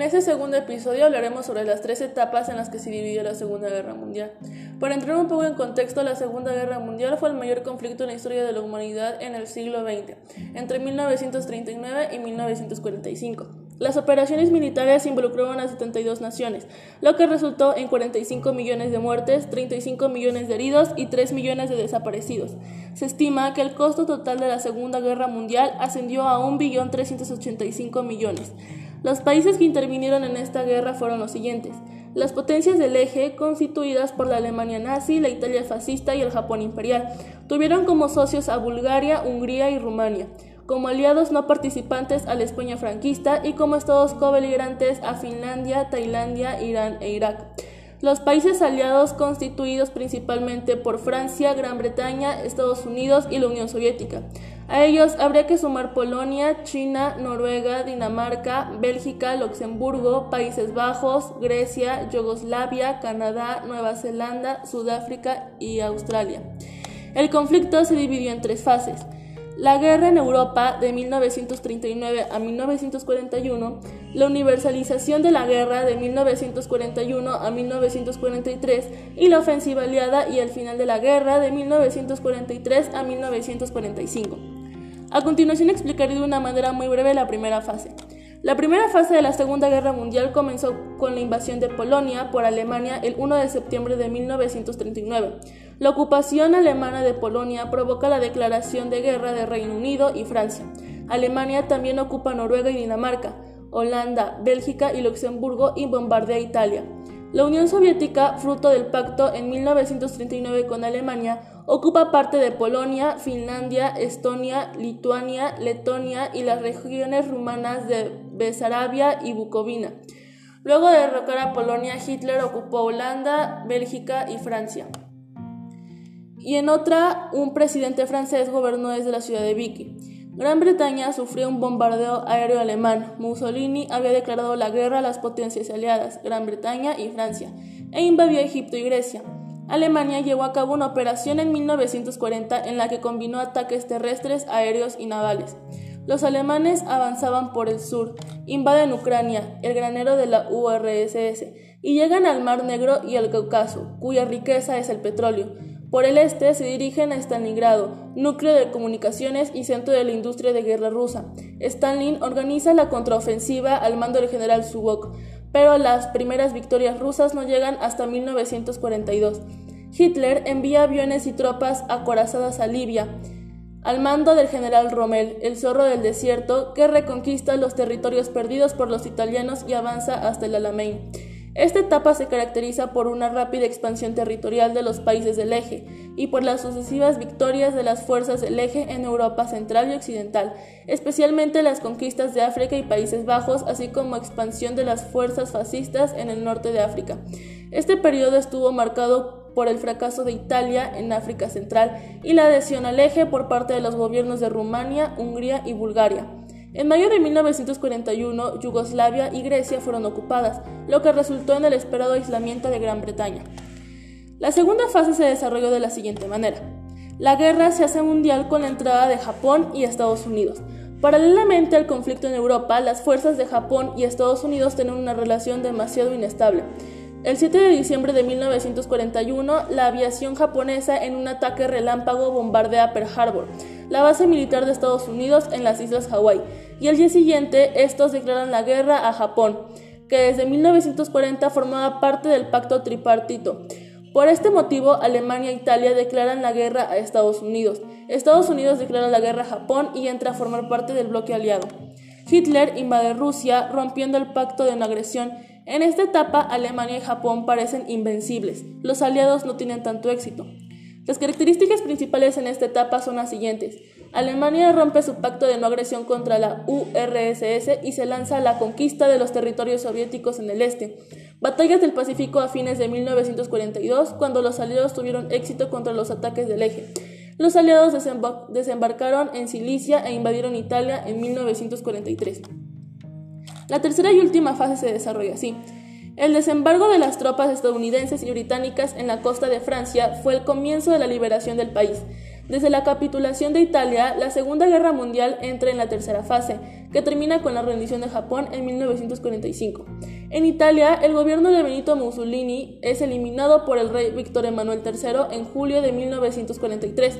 En este segundo episodio hablaremos sobre las tres etapas en las que se dividió la Segunda Guerra Mundial. Para entrar un poco en contexto, la Segunda Guerra Mundial fue el mayor conflicto en la historia de la humanidad en el siglo XX, entre 1939 y 1945. Las operaciones militares involucraron a 72 naciones, lo que resultó en 45 millones de muertes, 35 millones de heridos y 3 millones de desaparecidos. Se estima que el costo total de la Segunda Guerra Mundial ascendió a 1.385 millones. Los países que intervinieron en esta guerra fueron los siguientes. Las potencias del eje, constituidas por la Alemania nazi, la Italia fascista y el Japón imperial, tuvieron como socios a Bulgaria, Hungría y Rumania, como aliados no participantes a la España franquista y como estados cobeligerantes a Finlandia, Tailandia, Irán e Irak. Los países aliados constituidos principalmente por Francia, Gran Bretaña, Estados Unidos y la Unión Soviética. A ellos habría que sumar Polonia, China, Noruega, Dinamarca, Bélgica, Luxemburgo, Países Bajos, Grecia, Yugoslavia, Canadá, Nueva Zelanda, Sudáfrica y Australia. El conflicto se dividió en tres fases. La guerra en Europa de 1939 a 1941, la universalización de la guerra de 1941 a 1943 y la ofensiva aliada y el final de la guerra de 1943 a 1945. A continuación explicaré de una manera muy breve la primera fase. La primera fase de la Segunda Guerra Mundial comenzó con la invasión de Polonia por Alemania el 1 de septiembre de 1939. La ocupación alemana de Polonia provoca la declaración de guerra de Reino Unido y Francia. Alemania también ocupa Noruega y Dinamarca, Holanda, Bélgica y Luxemburgo y bombardea Italia. La Unión Soviética, fruto del pacto en 1939 con Alemania, ocupa parte de Polonia, Finlandia, Estonia, Lituania, Letonia y las regiones rumanas de Besarabia y Bucovina. Luego de derrocar a Polonia, Hitler ocupó Holanda, Bélgica y Francia. Y en otra, un presidente francés gobernó desde la ciudad de Vicky. Gran Bretaña sufrió un bombardeo aéreo alemán. Mussolini había declarado la guerra a las potencias aliadas, Gran Bretaña y Francia, e invadió Egipto y Grecia. Alemania llevó a cabo una operación en 1940 en la que combinó ataques terrestres, aéreos y navales. Los alemanes avanzaban por el sur, invaden Ucrania, el granero de la URSS, y llegan al Mar Negro y al Cáucaso, cuya riqueza es el petróleo. Por el este se dirigen a Stalingrado, núcleo de comunicaciones y centro de la industria de guerra rusa. Stalin organiza la contraofensiva al mando del general Zubok, pero las primeras victorias rusas no llegan hasta 1942. Hitler envía aviones y tropas acorazadas a Libia, al mando del general Rommel, el zorro del desierto, que reconquista los territorios perdidos por los italianos y avanza hasta el Alamein. Esta etapa se caracteriza por una rápida expansión territorial de los países del eje y por las sucesivas victorias de las fuerzas del eje en Europa central y occidental, especialmente las conquistas de África y Países Bajos, así como expansión de las fuerzas fascistas en el norte de África. Este periodo estuvo marcado por el fracaso de Italia en África Central y la adhesión al eje por parte de los gobiernos de Rumania, Hungría y Bulgaria. En mayo de 1941, Yugoslavia y Grecia fueron ocupadas, lo que resultó en el esperado aislamiento de Gran Bretaña. La segunda fase se desarrolló de la siguiente manera. La guerra se hace mundial con la entrada de Japón y Estados Unidos. Paralelamente al conflicto en Europa, las fuerzas de Japón y Estados Unidos tienen una relación demasiado inestable. El 7 de diciembre de 1941, la aviación japonesa en un ataque relámpago bombardea Pearl Harbor, la base militar de Estados Unidos en las islas Hawái, y el día siguiente estos declaran la guerra a Japón, que desde 1940 formaba parte del pacto tripartito. Por este motivo, Alemania e Italia declaran la guerra a Estados Unidos. Estados Unidos declara la guerra a Japón y entra a formar parte del bloque aliado. Hitler invade Rusia, rompiendo el pacto de no agresión en esta etapa, Alemania y Japón parecen invencibles. Los aliados no tienen tanto éxito. Las características principales en esta etapa son las siguientes. Alemania rompe su pacto de no agresión contra la URSS y se lanza a la conquista de los territorios soviéticos en el este. Batallas del Pacífico a fines de 1942, cuando los aliados tuvieron éxito contra los ataques del eje. Los aliados desembarcaron en Sicilia e invadieron Italia en 1943. La tercera y última fase se desarrolla así. El desembarco de las tropas estadounidenses y británicas en la costa de Francia fue el comienzo de la liberación del país. Desde la capitulación de Italia, la Segunda Guerra Mundial entra en la tercera fase, que termina con la rendición de Japón en 1945. En Italia, el gobierno de Benito Mussolini es eliminado por el rey Víctor Emanuel III en julio de 1943.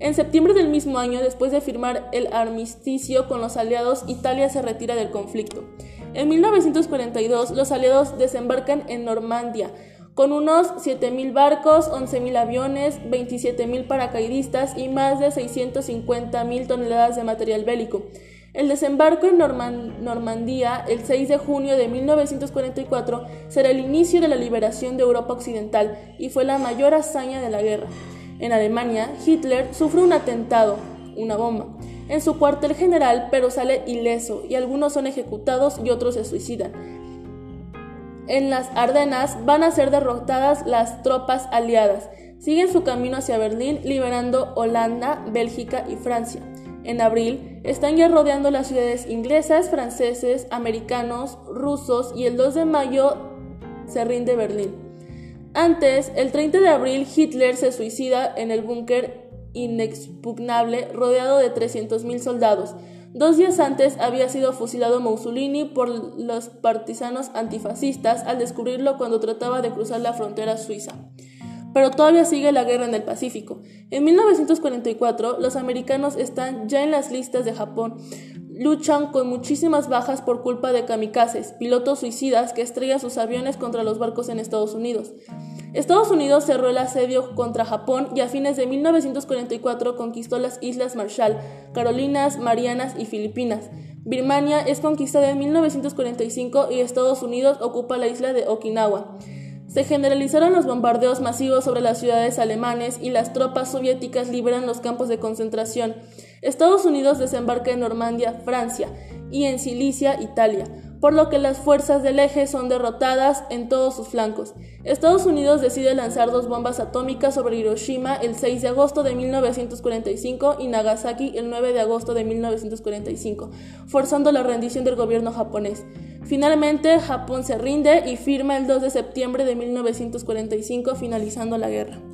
En septiembre del mismo año, después de firmar el armisticio con los aliados, Italia se retira del conflicto. En 1942, los aliados desembarcan en Normandía, con unos 7.000 barcos, 11.000 aviones, 27.000 paracaidistas y más de 650.000 toneladas de material bélico. El desembarco en Normandía el 6 de junio de 1944 será el inicio de la liberación de Europa Occidental y fue la mayor hazaña de la guerra. En Alemania, Hitler sufre un atentado, una bomba, en su cuartel general, pero sale ileso y algunos son ejecutados y otros se suicidan. En las Ardenas van a ser derrotadas las tropas aliadas. Siguen su camino hacia Berlín, liberando Holanda, Bélgica y Francia. En abril, están ya rodeando las ciudades inglesas, franceses, americanos, rusos y el 2 de mayo se rinde Berlín. Antes, el 30 de abril, Hitler se suicida en el búnker inexpugnable rodeado de 300.000 soldados. Dos días antes había sido fusilado Mussolini por los partisanos antifascistas al descubrirlo cuando trataba de cruzar la frontera suiza. Pero todavía sigue la guerra en el Pacífico. En 1944, los americanos están ya en las listas de Japón. Luchan con muchísimas bajas por culpa de kamikazes, pilotos suicidas que estrellan sus aviones contra los barcos en Estados Unidos. Estados Unidos cerró el asedio contra Japón y a fines de 1944 conquistó las Islas Marshall, Carolinas, Marianas y Filipinas. Birmania es conquistada en 1945 y Estados Unidos ocupa la isla de Okinawa. Se generalizaron los bombardeos masivos sobre las ciudades alemanes y las tropas soviéticas liberan los campos de concentración. Estados Unidos desembarca en Normandía, Francia, y en Sicilia, Italia por lo que las fuerzas del eje son derrotadas en todos sus flancos. Estados Unidos decide lanzar dos bombas atómicas sobre Hiroshima el 6 de agosto de 1945 y Nagasaki el 9 de agosto de 1945, forzando la rendición del gobierno japonés. Finalmente, Japón se rinde y firma el 2 de septiembre de 1945, finalizando la guerra.